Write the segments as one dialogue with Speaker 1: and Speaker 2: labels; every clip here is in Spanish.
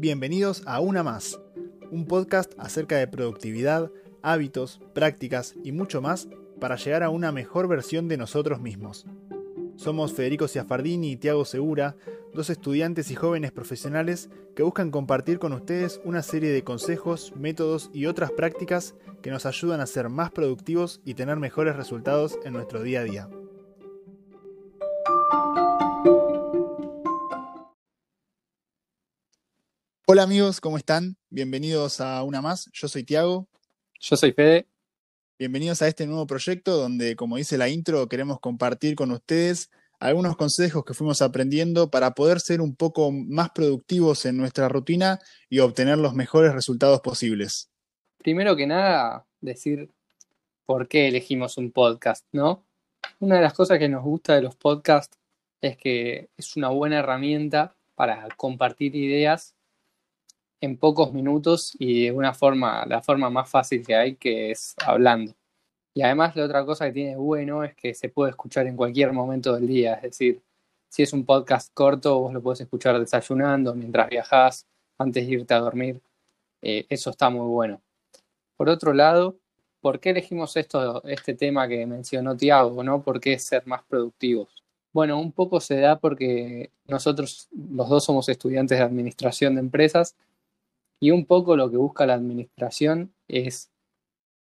Speaker 1: Bienvenidos a Una Más, un podcast acerca de productividad, hábitos, prácticas y mucho más para llegar a una mejor versión de nosotros mismos. Somos Federico Ciafardini y Tiago Segura, dos estudiantes y jóvenes profesionales que buscan compartir con ustedes una serie de consejos, métodos y otras prácticas que nos ayudan a ser más productivos y tener mejores resultados en nuestro día a día. Hola amigos, ¿cómo están? Bienvenidos a una más. Yo soy Tiago.
Speaker 2: Yo soy Fede.
Speaker 1: Bienvenidos a este nuevo proyecto donde, como dice la intro, queremos compartir con ustedes algunos consejos que fuimos aprendiendo para poder ser un poco más productivos en nuestra rutina y obtener los mejores resultados posibles.
Speaker 2: Primero que nada, decir por qué elegimos un podcast, ¿no? Una de las cosas que nos gusta de los podcasts es que es una buena herramienta para compartir ideas en pocos minutos y de una forma, la forma más fácil que hay, que es hablando. Y además la otra cosa que tiene bueno es que se puede escuchar en cualquier momento del día, es decir, si es un podcast corto, vos lo podés escuchar desayunando, mientras viajás, antes de irte a dormir. Eh, eso está muy bueno. Por otro lado, ¿por qué elegimos esto, este tema que mencionó Tiago, ¿no? ¿Por qué ser más productivos? Bueno, un poco se da porque nosotros los dos somos estudiantes de administración de empresas y un poco lo que busca la administración es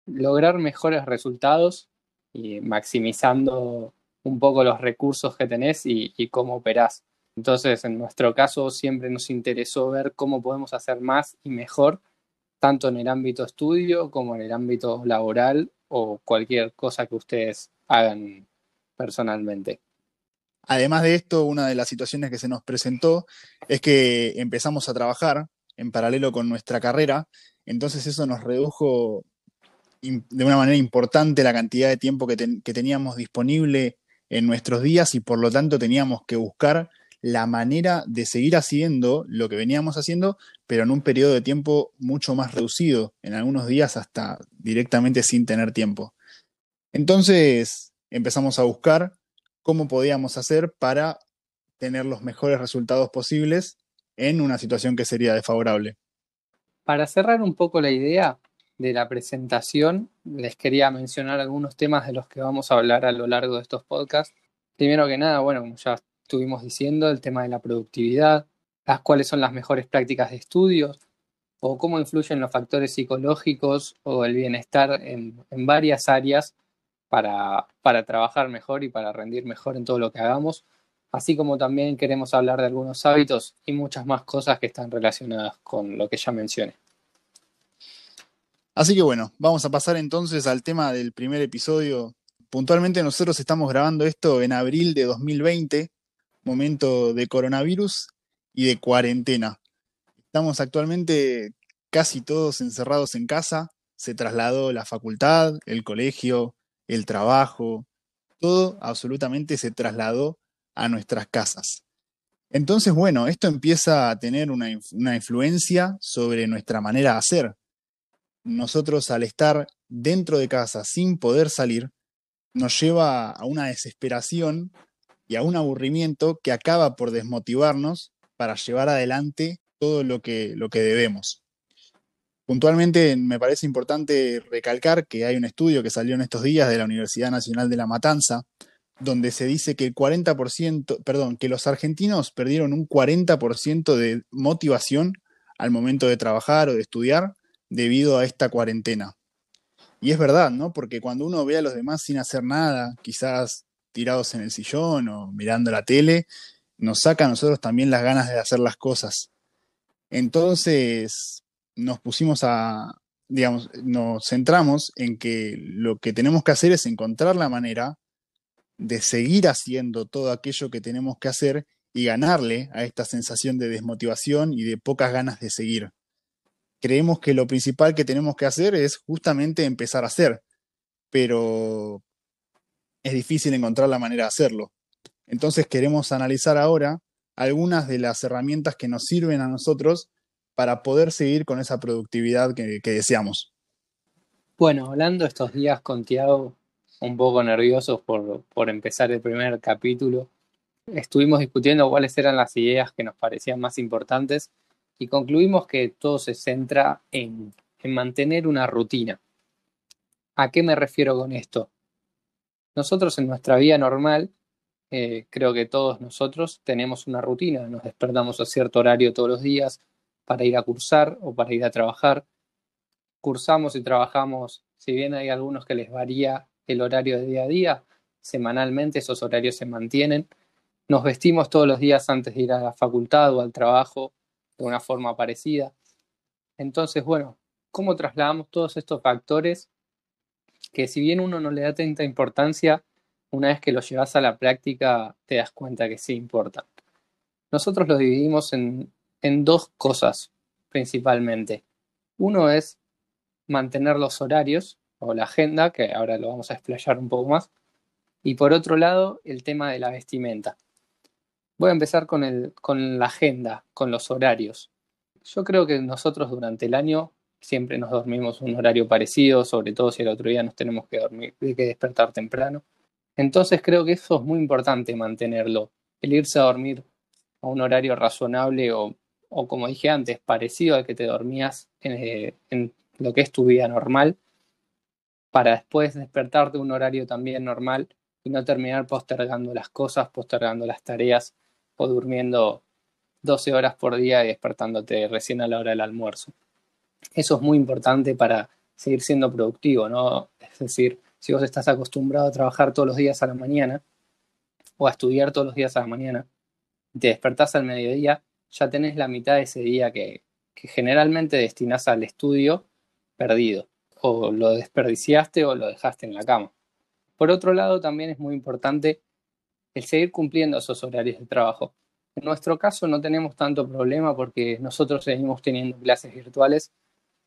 Speaker 2: lograr mejores resultados y maximizando un poco los recursos que tenés y, cómo operás. Entonces, en nuestro caso, siempre nos interesó ver cómo podemos hacer más y mejor, tanto en el ámbito estudio como en el ámbito laboral o cualquier cosa que ustedes hagan personalmente.
Speaker 1: Además de esto, una de las situaciones que se nos presentó es que empezamos a trabajar en paralelo con nuestra carrera, entonces eso nos redujo de una manera importante la cantidad de tiempo que, teníamos disponible en nuestros días y por lo tanto teníamos que buscar la manera de seguir haciendo lo que veníamos haciendo, pero en un periodo de tiempo mucho más reducido, en algunos días hasta directamente sin tener tiempo. Entonces empezamos a buscar cómo podíamos hacer para tener los mejores resultados posibles en una situación que sería desfavorable.
Speaker 2: Para cerrar un poco la idea de la presentación, les quería mencionar algunos temas de los que vamos a hablar a lo largo de estos podcasts. Primero que nada, bueno, como ya estuvimos diciendo, el tema de la productividad, las cuáles son las mejores prácticas de estudio o cómo influyen los factores psicológicos o el bienestar en, varias áreas para trabajar mejor y para rendir mejor en todo lo que hagamos así como también queremos hablar de algunos hábitos y muchas más cosas que están relacionadas con lo que ya mencioné.
Speaker 1: Así que bueno, vamos a pasar entonces al tema del primer episodio. Puntualmente nosotros estamos grabando esto en abril de 2020, momento de coronavirus y de cuarentena. Estamos actualmente casi todos encerrados en casa, se trasladó la facultad, el colegio, el trabajo, todo absolutamente se trasladó a nuestras casas. Entonces, bueno, esto empieza a tener una, influencia sobre nuestra manera de hacer. Nosotros al estar dentro de casa sin poder salir, nos lleva a una desesperación y a un aburrimiento que acaba por desmotivarnos para llevar adelante todo lo que, lo que debemos. Puntualmente me parece importante recalcar que hay un estudio que salió en estos días de la Universidad Nacional de La Matanza, donde se dice que el 40%, perdón, que los argentinos perdieron un 40% de motivación al momento de trabajar o de estudiar debido a esta cuarentena. Y es verdad, ¿no? Porque cuando uno ve a los demás sin hacer nada, quizás tirados en el sillón o mirando la tele, nos saca a nosotros también las ganas de hacer las cosas. Entonces nos pusimos a, digamos, nos centramos en que lo que tenemos que hacer es encontrar la manera de seguir haciendo todo aquello que tenemos que hacer y ganarle a esta sensación de desmotivación y de pocas ganas de seguir. Creemos que lo principal que tenemos que hacer es justamente empezar a hacer, pero es difícil encontrar la manera de hacerlo. Entonces queremos analizar ahora algunas de las herramientas que nos sirven a nosotros para poder seguir con esa productividad que, deseamos.
Speaker 2: Bueno, hablando estos días con Tiago, un poco nerviosos por, por empezar el primer capítulo. Estuvimos discutiendo cuáles eran las ideas que nos parecían más importantes y concluimos que todo se centra en, en mantener una rutina. ¿A qué me refiero con esto? Nosotros en nuestra vida normal, eh, creo que todos nosotros tenemos una rutina, nos despertamos a cierto horario todos los días para ir a cursar o para ir a trabajar. Cursamos y trabajamos, si bien hay algunos que les varía el horario de día a día, semanalmente esos horarios se mantienen. Nos vestimos todos los días antes de ir a la facultad o al trabajo de una forma parecida. Entonces, bueno, ¿cómo trasladamos todos estos factores que si bien uno no le da tanta importancia, una vez que lo llevas a la práctica te das cuenta que sí importa. Nosotros lo dividimos en, en dos cosas principalmente. Uno es mantener los horarios o la agenda, que ahora lo vamos a explayar un poco más. Y por otro lado, el tema de la vestimenta. Voy a empezar con, el, con la agenda, con los horarios. Yo creo que nosotros durante el año siempre nos dormimos un horario parecido, sobre todo si el otro día nos tenemos que dormir, que despertar temprano. Entonces creo que eso es muy importante mantenerlo, el irse a dormir a un horario razonable o, o como dije antes, parecido al que te dormías en, eh, en lo que es tu vida normal, para después despertarte un horario también normal y no terminar postergando las cosas, postergando las tareas o durmiendo 12 horas por día y despertándote recién a la hora del almuerzo. Eso es muy importante para seguir siendo productivo, ¿no? Es decir, si vos estás acostumbrado a trabajar todos los días a la mañana o a estudiar todos los días a la mañana te despertás al mediodía, ya tenés la mitad de ese día que, generalmente destinás al estudio perdido. O lo desperdiciaste o lo dejaste en la cama. Por otro lado, también es muy importante el seguir cumpliendo esos horarios de trabajo. En nuestro caso no tenemos tanto problema porque nosotros seguimos teniendo clases virtuales,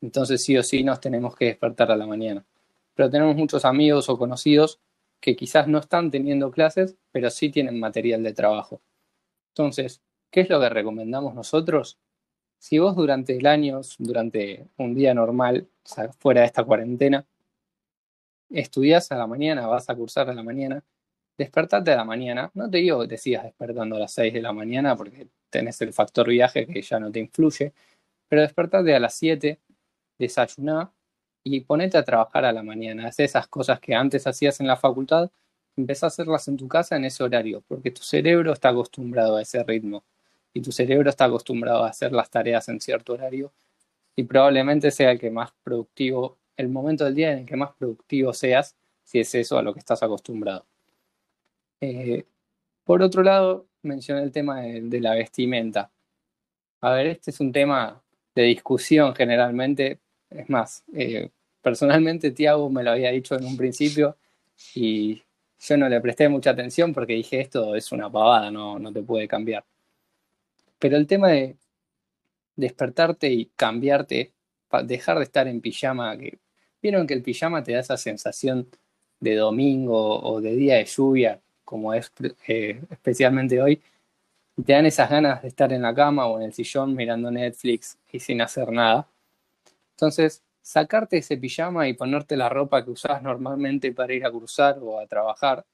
Speaker 2: entonces sí o sí nos tenemos que despertar a la mañana. Pero tenemos muchos amigos o conocidos que quizás no están teniendo clases, pero sí tienen material de trabajo. Entonces, ¿qué es lo que recomendamos nosotros? Si vos durante el año, durante un día normal, fuera de esta cuarentena, estudias a la mañana, vas a cursar a la mañana, despertate a la mañana. No te digo que te sigas despertando a las 6 de la mañana porque tenés el factor viaje que ya no te influye, pero despertate a las 7, desayuná y ponete a trabajar a la mañana. Haz esas cosas que antes hacías en la facultad, empezá a hacerlas en tu casa en ese horario, porque tu cerebro está acostumbrado a ese ritmo y tu cerebro está acostumbrado a hacer las tareas en cierto horario y probablemente sea el que más productivo, el momento del día en el que más productivo seas, si es eso a lo que estás acostumbrado. Eh, por otro lado, mencioné el tema de, la vestimenta. A ver, este es un tema de discusión generalmente. Es más, eh, personalmente Tiago me lo había dicho en un principio y yo no le presté mucha atención porque dije esto es una pavada, no, no te puede cambiar. Pero el tema de despertarte y cambiarte, dejar de estar en pijama, que vieron que el pijama te da esa sensación de domingo o de día de lluvia, como es eh, especialmente hoy, te dan esas ganas de estar en la cama o en el sillón mirando Netflix y sin hacer nada. Entonces, sacarte ese pijama y ponerte la ropa que usás normalmente para ir a cruzar o a trabajar,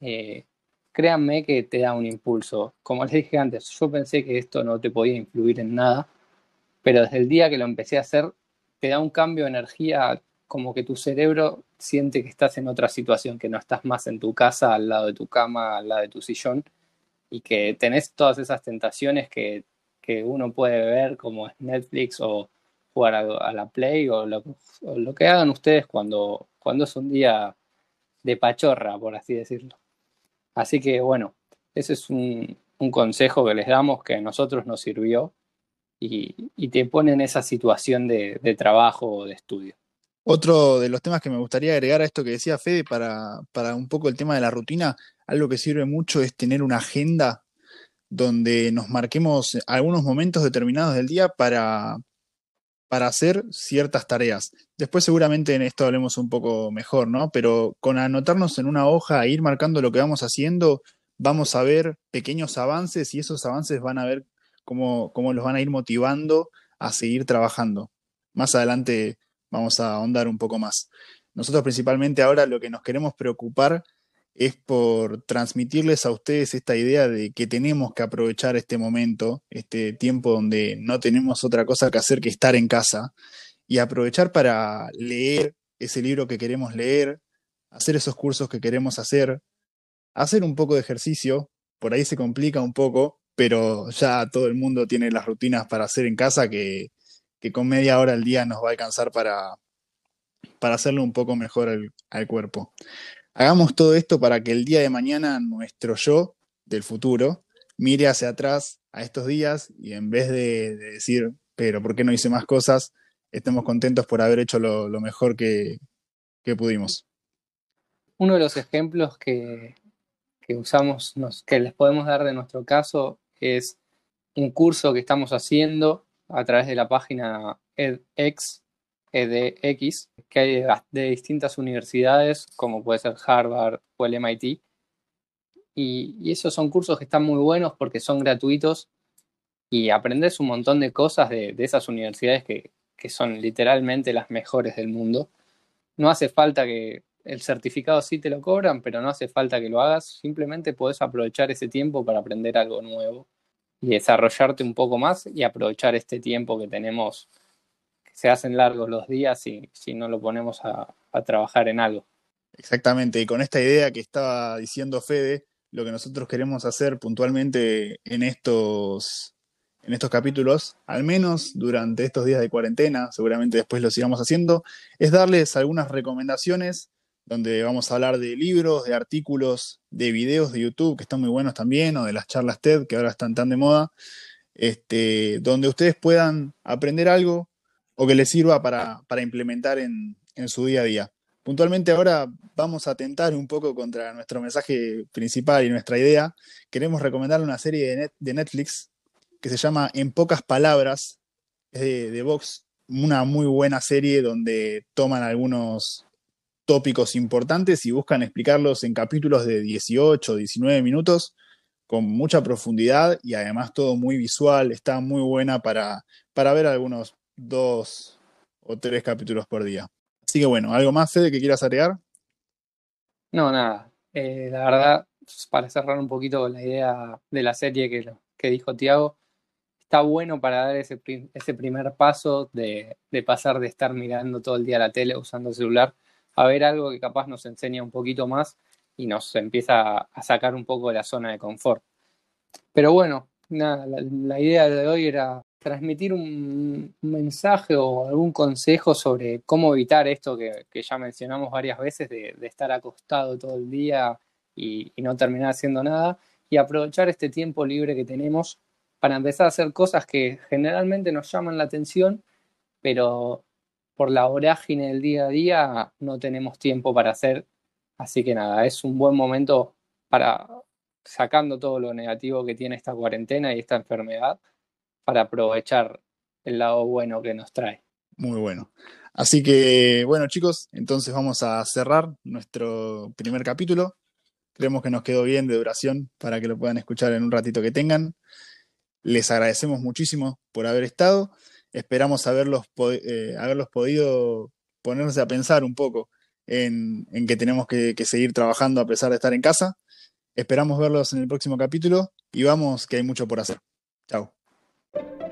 Speaker 2: eh, créanme que te da un impulso. Como les dije antes, yo pensé que esto no te podía influir en nada, pero desde el día que lo empecé a hacer, te da un cambio de energía como que tu cerebro siente que estás en otra situación, que no estás más en tu casa, al lado de tu cama, al lado de tu sillón, y que tenés todas esas tentaciones que, uno puede ver como es Netflix o jugar a, la Play o lo, que hagan ustedes cuando, cuando es un día de pachorra, por así decirlo. Así que bueno, ese es un, consejo que les damos que a nosotros nos sirvió y, te pone en esa situación de, de trabajo o de estudio.
Speaker 1: Otro de los temas que me gustaría agregar a esto que decía Fede para, para un poco el tema de la rutina, algo que sirve mucho es tener una agenda donde nos marquemos algunos momentos determinados del día para, para hacer ciertas tareas. Después seguramente en esto hablemos un poco mejor, ¿no? Pero con anotarnos en una hoja e ir marcando lo que vamos haciendo, vamos a ver pequeños avances y esos avances van a ver cómo, cómo los van a ir motivando a seguir trabajando. Más adelante vamos a ahondar un poco más. Nosotros principalmente ahora lo que nos queremos preocupar es por transmitirles a ustedes esta idea de que tenemos que aprovechar este momento, este tiempo donde no tenemos otra cosa que hacer que estar en casa, y aprovechar para leer ese libro que queremos leer, hacer esos cursos que queremos hacer, hacer un poco de ejercicio, por ahí se complica un poco, pero ya todo el mundo tiene las rutinas para hacer en casa que, con media hora al día nos va a alcanzar para, para hacerle un poco mejor al cuerpo. Hagamos todo esto para que el día de mañana nuestro yo del futuro mire hacia atrás a estos días y en vez de, decir, pero ¿por qué no hice más cosas? Estemos contentos por haber hecho lo, mejor que, pudimos.
Speaker 2: Uno de los ejemplos que, usamos, que les podemos dar de nuestro caso es un curso que estamos haciendo a través de la página edX, EDX, que hay de distintas universidades, como puede ser Harvard o el MIT. Y, esos son cursos que están muy buenos porque son gratuitos y aprendes un montón de cosas de, esas universidades que, que, son literalmente las mejores del mundo. No hace falta que el certificado sí te lo cobran, pero no hace falta que lo hagas, simplemente puedes aprovechar ese tiempo para aprender algo nuevo y desarrollarte un poco más y aprovechar este tiempo que tenemos se hacen largos los días si, si no lo ponemos a, trabajar en algo.
Speaker 1: Exactamente, y con esta idea que estaba diciendo Fede, lo que nosotros queremos hacer puntualmente en estos, en estos capítulos, al menos durante estos días de cuarentena, seguramente después lo sigamos haciendo, es darles algunas recomendaciones donde vamos a hablar de libros, de artículos, de videos de YouTube que están muy buenos también, o de las charlas TED que ahora están tan de moda, este, donde ustedes puedan aprender algo, o que les sirva para, implementar en, su día a día. Puntualmente ahora vamos a tentar un poco contra nuestro mensaje principal y nuestra idea. Queremos recomendar una serie de, Netflix que se llama En pocas palabras, es de, de Vox, una muy buena serie donde toman algunos tópicos importantes y buscan explicarlos en capítulos de 18, 19 minutos con mucha profundidad y además todo muy visual, está muy buena para, para ver algunos dos o tres capítulos por día. Así que bueno, ¿algo más, Fede, que quieras agregar?
Speaker 2: No, nada. Eh, la verdad, para cerrar un poquito la idea de la serie que, dijo Tiago, está bueno para dar ese, primer paso de, de, pasar de estar mirando todo el día la tele usando el celular a ver algo que capaz nos enseña un poquito más y nos empieza a sacar un poco de la zona de confort. Pero bueno, nada, la idea de hoy era transmitir un, mensaje o algún consejo sobre cómo evitar esto que, ya mencionamos varias veces de, estar acostado todo el día y, no terminar haciendo nada y aprovechar este tiempo libre que tenemos para empezar a hacer cosas que generalmente nos llaman la atención, pero por la vorágine del día a día no tenemos tiempo para hacer. Así que nada, es un buen momento para sacando todo lo negativo que tiene esta cuarentena y esta enfermedad para aprovechar el lado bueno que nos trae.
Speaker 1: Muy bueno. Así que, bueno, chicos, entonces vamos a cerrar nuestro primer capítulo. Creemos que nos quedó bien de duración para que lo puedan escuchar en un ratito que tengan. Les agradecemos muchísimo por haber estado. Esperamos haberlos, eh, haberlos podido ponerse a pensar un poco en, que tenemos que, que seguir trabajando a pesar de estar en casa. Esperamos verlos en el próximo capítulo y vamos que hay mucho por hacer. Chao. you